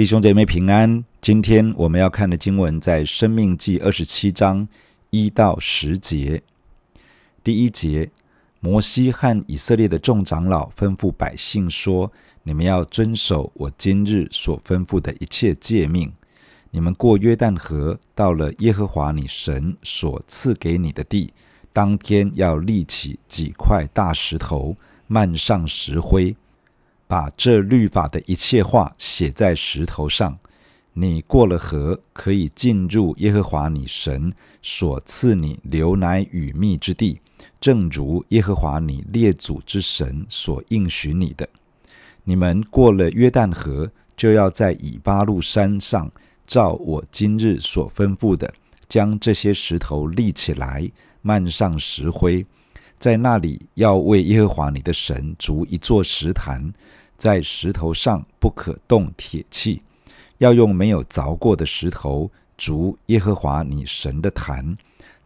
弟兄姐妹平安，今天我们要看的经文在《生命记》二十七章一到十节。第一节，摩西和以色列的众长老吩咐百姓说：“你们要遵守我今日所吩咐的一切诫命。你们过约旦河，到了耶和华你神所赐给你的地，当天要立起几块大石头，漫上石灰。”把这律法的一切话写在石头上，你过了河，可以进入耶和华你神所赐你流奶与蜜之地，正如耶和华你列祖之神所应许你的。你们过了约旦河，就要在以巴路山上，照我今日所吩咐的，将这些石头立起来，漫上石灰，在那里要为耶和华你的神筑一座石坛。在石头上不可动铁器，要用没有凿过的石头筑耶和华你神的坛，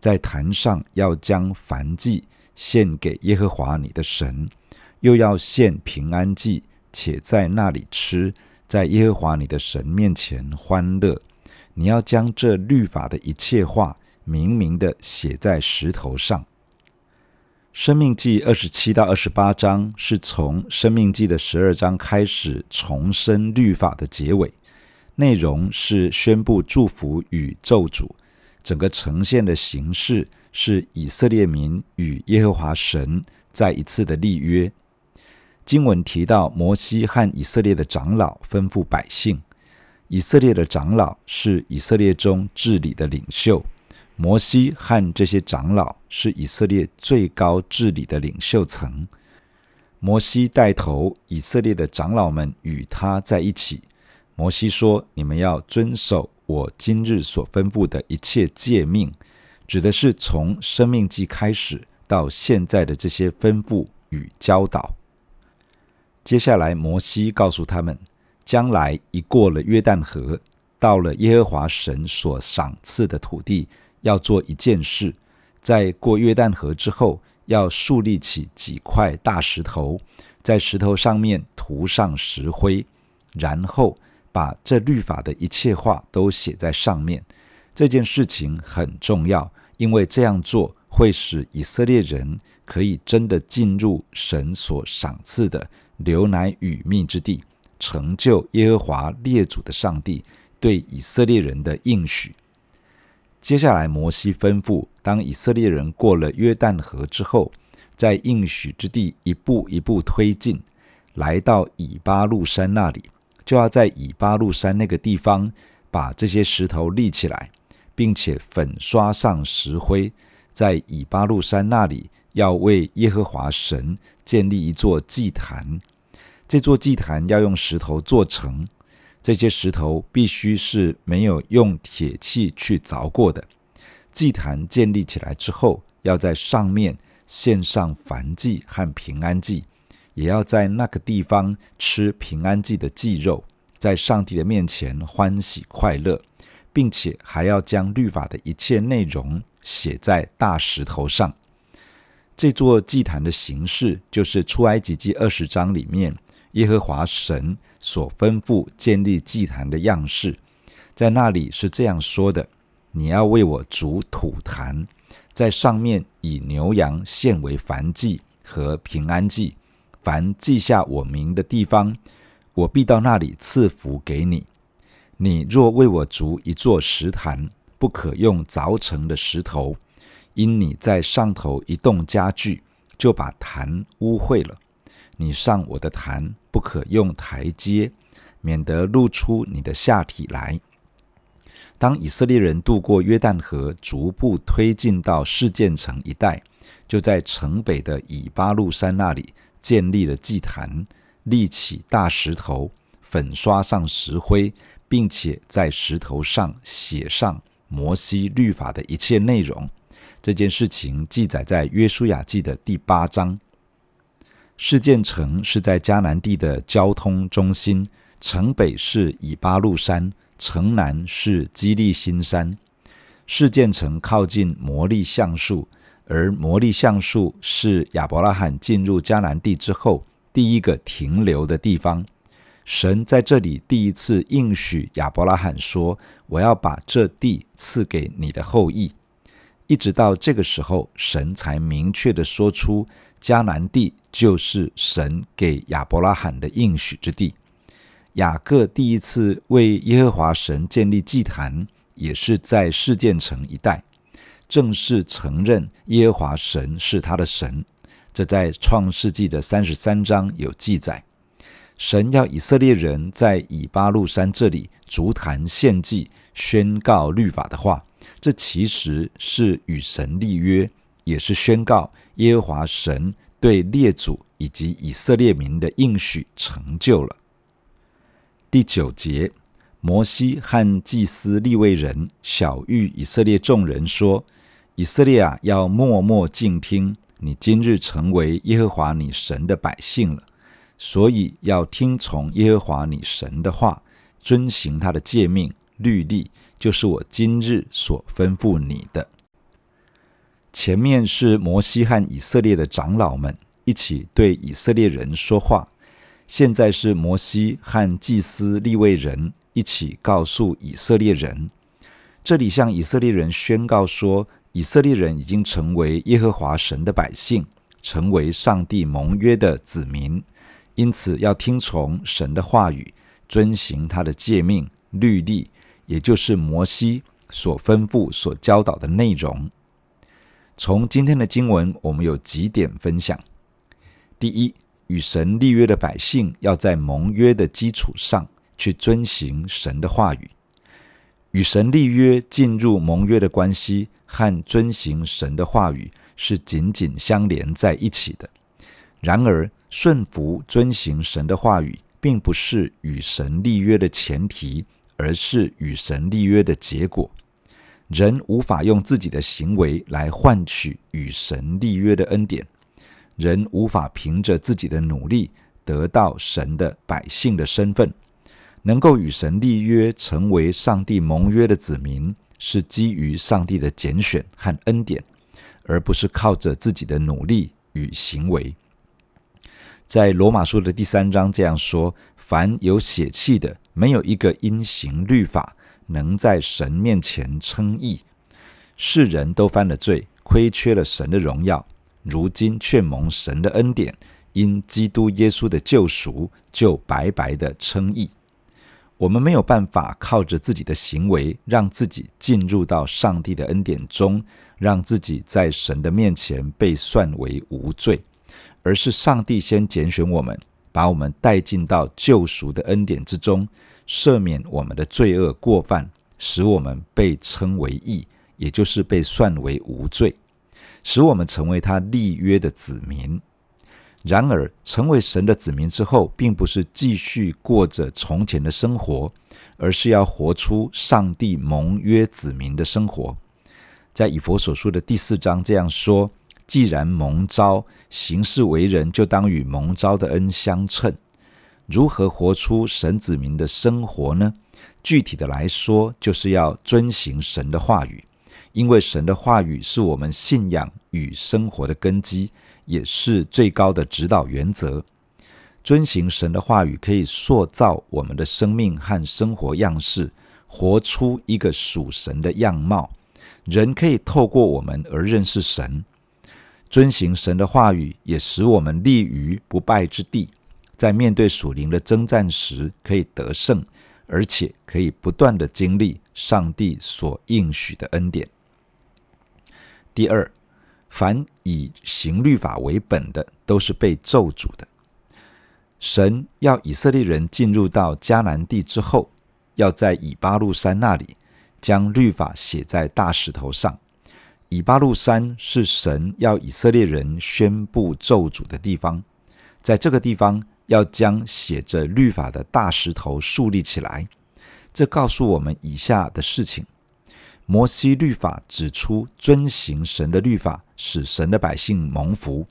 在坛上要将燔祭献给耶和华你的神，又要献平安祭，且在那里吃，在耶和华你的神面前欢乐。你要将这律法的一切话明明的写在石头上。生命记二十七到二十八章是从生命记的十二章开始重申律法的结尾，内容是宣布祝福与咒诅，整个呈现的形式是以色列民与耶和华神再一次的立约。经文提到摩西和以色列的长老吩咐百姓，以色列的长老是以色列中治理的领袖。摩西和这些长老是以色列最高治理的领袖层。摩西带头，以色列的长老们与他在一起。摩西说：“你们要遵守我今日所吩咐的一切诫命，指的是从生命记开始到现在的这些吩咐与教导。”接下来，摩西告诉他们，将来一过了约旦河，到了耶和华神所赏赐的土地。要做一件事，在过约旦河之后，要树立起几块大石头，在石头上面涂上石灰，然后把这律法的一切话都写在上面。这件事情很重要，因为这样做会使以色列人可以真的进入神所赏赐的流奶与蜜之地，成就耶和华列祖的上帝对以色列人的应许。接下来，摩西吩咐：当以色列人过了约旦河之后，在应许之地一步一步推进，来到以巴路山那里，就要在以巴路山那个地方把这些石头立起来，并且粉刷上石灰，在以巴路山那里要为耶和华神建立一座祭坛。这座祭坛要用石头做成。这些石头必须是没有用铁器去凿过的。祭坛建立起来之后，要在上面献上燔祭和平安祭，也要在那个地方吃平安祭的祭肉，在上帝的面前欢喜快乐，并且还要将律法的一切内容写在大石头上。这座祭坛的形式，就是出埃及记二十章里面。耶和华神所吩咐建立祭坛的样式，在那里是这样说的：你要为我筑土坛，在上面以牛羊献为燔祭和平安祭。凡记下我名的地方，我必到那里赐福给你。你若为我筑一座石坛，不可用凿成的石头，因你在上头一动家具，就把坛污秽了。你上我的坛不可用台阶，免得露出你的下体来。当以色列人渡过约旦河，逐步推进到示剑城一带，就在城北的以巴路山那里建立了祭坛，立起大石头，粉刷上石灰，并且在石头上写上摩西律法的一切内容。这件事情记载在约书亚记的第八章。示剑城是在迦南地的交通中心，城北是以巴路山，城南是基利心山。示剑城靠近摩利橡树，而摩利橡树是亚伯拉罕进入迦南地之后第一个停留的地方。神在这里第一次应许亚伯拉罕说：“我要把这地赐给你的后裔。”一直到这个时候，神才明确地说出迦南地就是神给亚伯拉罕的应许之地。雅各第一次为耶和华神建立祭坛，也是在事件城一带，正式承认耶和华神是他的神。这在创世纪的三十三章有记载。神要以色列人在以巴路山这里筑坛献祭，宣告律法的话，这其实是与神立约，也是宣告耶和华神对列祖以及以色列民的应许成就了。第九节，摩西和祭司利未人晓諭以色列众人说：“以色列啊，要默默静听，你今日成为耶和华你神的百姓了。”所以要听从耶和华你神的话，遵行他的诫命律例，就是我今日所吩咐你的。前面是摩西和以色列的长老们一起对以色列人说话，现在是摩西和祭司利未人一起告诉以色列人。这里向以色列人宣告说，以色列人已经成为耶和华神的百姓，成为上帝盟约的子民。因此，要听从神的话语，遵行他的诫命律例，也就是摩西所吩咐、所教导的内容。从今天的经文，我们有几点分享：第一，与神立约的百姓要在盟约的基础上去遵行神的话语；与神立约、进入盟约的关系和遵行神的话语是紧紧相连在一起的。然而，顺服遵行神的话语，并不是与神立约的前提，而是与神立约的结果。人无法用自己的行为来换取与神立约的恩典，人无法凭着自己的努力得到神的百姓的身份。能够与神立约，成为上帝盟约的子民，是基于上帝的拣选和恩典，而不是靠着自己的努力与行为。在罗马书的第三章这样说：“凡有血气的，没有一个因行律法能在神面前称义。世人都犯了罪，亏缺了神的荣耀，如今却蒙神的恩典，因基督耶稣的救赎，就白白的称义。我们没有办法靠着自己的行为，让自己进入到上帝的恩典中，让自己在神的面前被算为无罪。”而是上帝先拣选我们，把我们带进到救赎的恩典之中，赦免我们的罪恶过犯，使我们被称为义，也就是被算为无罪，使我们成为他立约的子民。然而，成为神的子民之后，并不是继续过着从前的生活，而是要活出上帝盟约子民的生活。在以弗所书的第四章这样说。既然蒙召行事为人，就当与蒙召的恩相称。如何活出神子民的生活呢？具体的来说，就是要遵行神的话语，因为神的话语是我们信仰与生活的根基，也是最高的指导原则。遵行神的话语，可以塑造我们的生命和生活样式，活出一个属神的样貌。人可以透过我们而认识神。遵行神的话语，也使我们立于不败之地，在面对属灵的征战时可以得胜，而且可以不断的经历上帝所应许的恩典。第二，凡以行律法为本的，都是被咒诅的。神要以色列人进入到迦南地之后，要在以巴路山那里将律法写在大石头上。以巴路山是神要以色列人宣布咒诅的地方，在这个地方要将写着律法的大石头树立起来。这告诉我们以下的事情：摩西律法指出，遵行神的律法使神的百姓蒙福；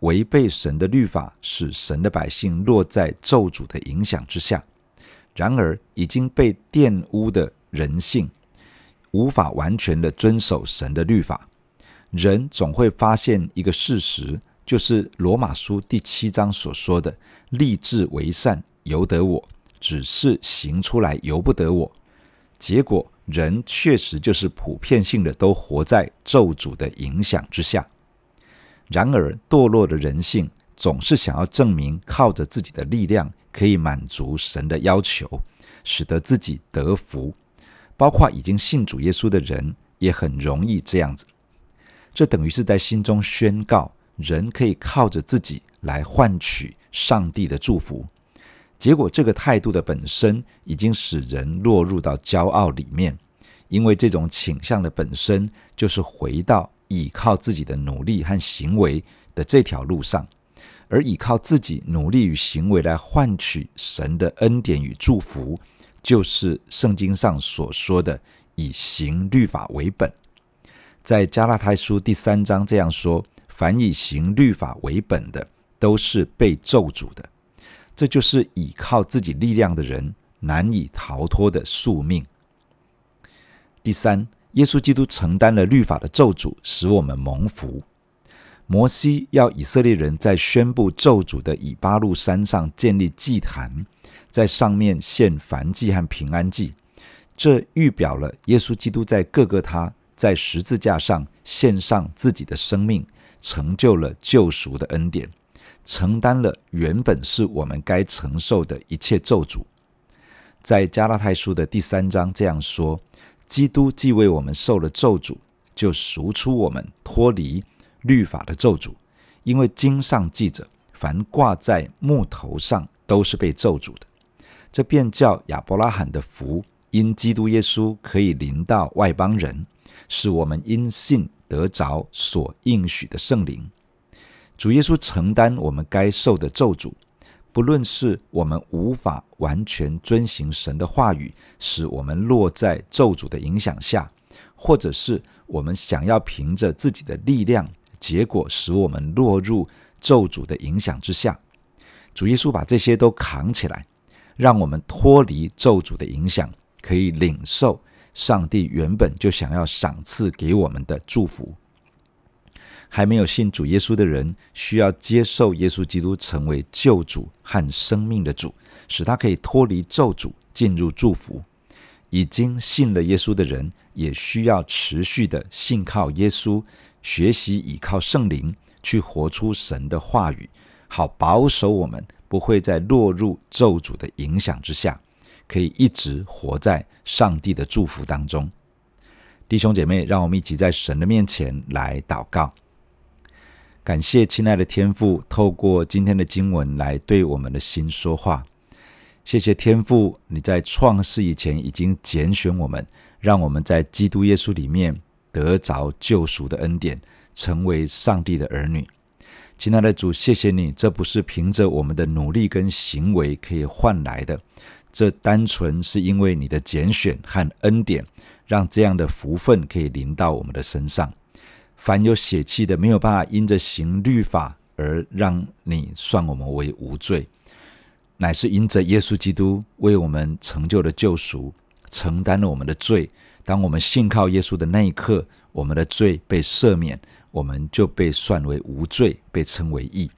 违背神的律法使神的百姓落在咒诅的影响之下。然而，已经被玷污的人性。无法完全的遵守神的律法，人总会发现一个事实，就是罗马书第七章所说的“立志为善，由得我；只是行出来由不得我。结果，人确实就是普遍性的都活在咒诅的影响之下。然而，堕落的人性总是想要证明靠着自己的力量可以满足神的要求，使得自己得福。包括已经信主耶稣的人，也很容易这样子。这等于是在心中宣告，人可以靠着自己来换取上帝的祝福。结果，这个态度的本身已经使人落入到骄傲里面，因为这种倾向的本身就是回到倚靠自己的努力和行为的这条路上，而倚靠自己努力与行为来换取神的恩典与祝福，就是圣经上所说的以行律法为本。在加拉太书第三章这样说：“凡以行律法为本的，都是被咒诅的。”这就是倚靠自己力量的人难以逃脱的宿命。第三，耶稣基督承担了律法的咒诅，使我们蒙福。摩西要以色列人在宣布咒诅的以巴路山上建立祭坛，在上面献燔祭和平安祭，这预表了耶稣基督在各个他。在十字架上献上自己的生命，成就了救赎的恩典，承担了原本是我们该承受的一切咒诅。在加拉太书的第三章这样说：基督既为我们受了咒诅，就赎出我们脱离律法的咒诅。因为经上记着，凡挂在木头上都是被咒诅的。这便叫亚伯拉罕的福因基督耶稣可以临到外邦人。是我们因信得着所应许的圣灵，主耶稣承担我们该受的咒诅，不论是我们无法完全遵行神的话语，使我们落在咒诅的影响下，或者是我们想要凭着自己的力量，结果使我们落入咒诅的影响之下，主耶稣把这些都扛起来，让我们脱离咒诅的影响，可以领受。上帝原本就想要赏赐给我们的祝福，还没有信主耶稣的人，需要接受耶稣基督成为救主和生命的主，使他可以脱离咒诅，进入祝福。已经信了耶稣的人，也需要持续的信靠耶稣，学习倚靠圣灵，去活出神的话语，好保守我们不会再落入咒诅的影响之下。可以一直活在上帝的祝福当中，弟兄姐妹，让我们一起在神的面前来祷告，感谢亲爱的天父，透过今天的经文来对我们的心说话。谢谢天父，你在创世以前已经拣选我们，让我们在基督耶稣里面得着救赎的恩典，成为上帝的儿女。亲爱的主，谢谢你，这不是凭着我们的努力跟行为可以换来的。这单纯是因为你的拣选和恩典，让这样的福分可以临到我们的身上。凡有血气的，没有办法因着行律法而让你算我们为无罪，乃是因着耶稣基督为我们成就了救赎，承担了我们的罪。当我们信靠耶稣的那一刻，我们的罪被赦免，我们就被算为无罪，被称为义。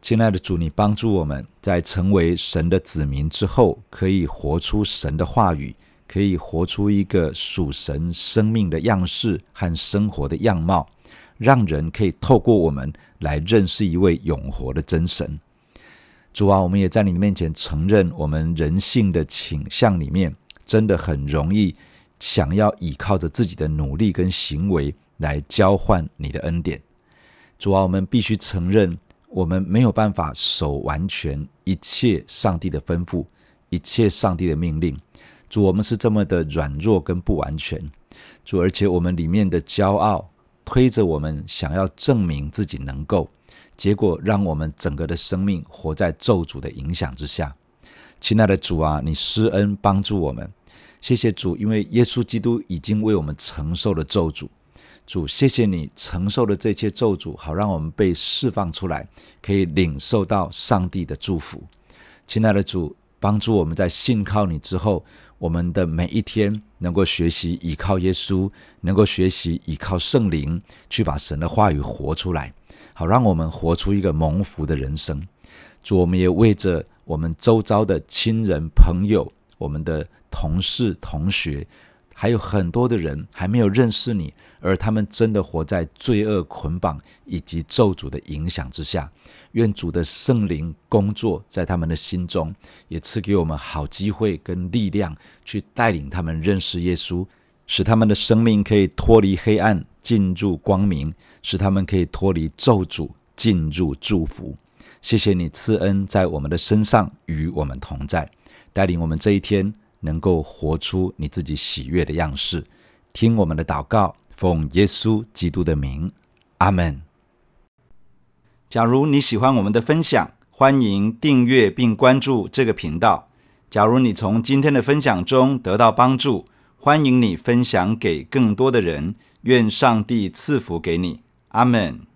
亲爱的主，你帮助我们在成为神的子民之后，可以活出神的话语，可以活出一个属神生命的样式和生活的样貌，让人可以透过我们来认识一位永活的真神。主啊，我们也在你面前承认，我们人性的倾向里面，真的很容易想要依靠着自己的努力跟行为来交换你的恩典。主啊，我们必须承认。我们没有办法守完全一切上帝的吩咐，一切上帝的命令。主，我们是这么的软弱跟不完全。主，而且我们里面的骄傲推着我们想要证明自己能够，结果让我们整个的生命活在咒诅的影响之下。亲爱的主啊，你施恩帮助我们，谢谢主，因为耶稣基督已经为我们承受了咒诅。主，谢谢你承受的这些咒诅，好让我们被释放出来，可以领受到上帝的祝福。亲爱的主，帮助我们在信靠你之后，我们的每一天能够学习依靠耶稣，能够学习依靠圣灵，去把神的话语活出来，好让我们活出一个蒙福的人生。主，我们也为着我们周遭的亲人、朋友、我们的同事、同学，还有很多的人还没有认识你，而他们真的活在罪恶捆绑以及咒诅的影响之下。愿主的圣灵工作在他们的心中，也赐给我们好机会跟力量，去带领他们认识耶稣，使他们的生命可以脱离黑暗，进入光明；使他们可以脱离咒诅，进入祝福。谢谢你赐恩在我们的身上，与我们同在，带领我们这一天能够活出你自己喜悦的样式。听我们的祷告，奉耶稣基督的名，阿门。假如你喜欢我们的分享，欢迎订阅并关注这个频道。假如你从今天的分享中得到帮助，欢迎你分享给更多的人。愿上帝赐福给你，阿门。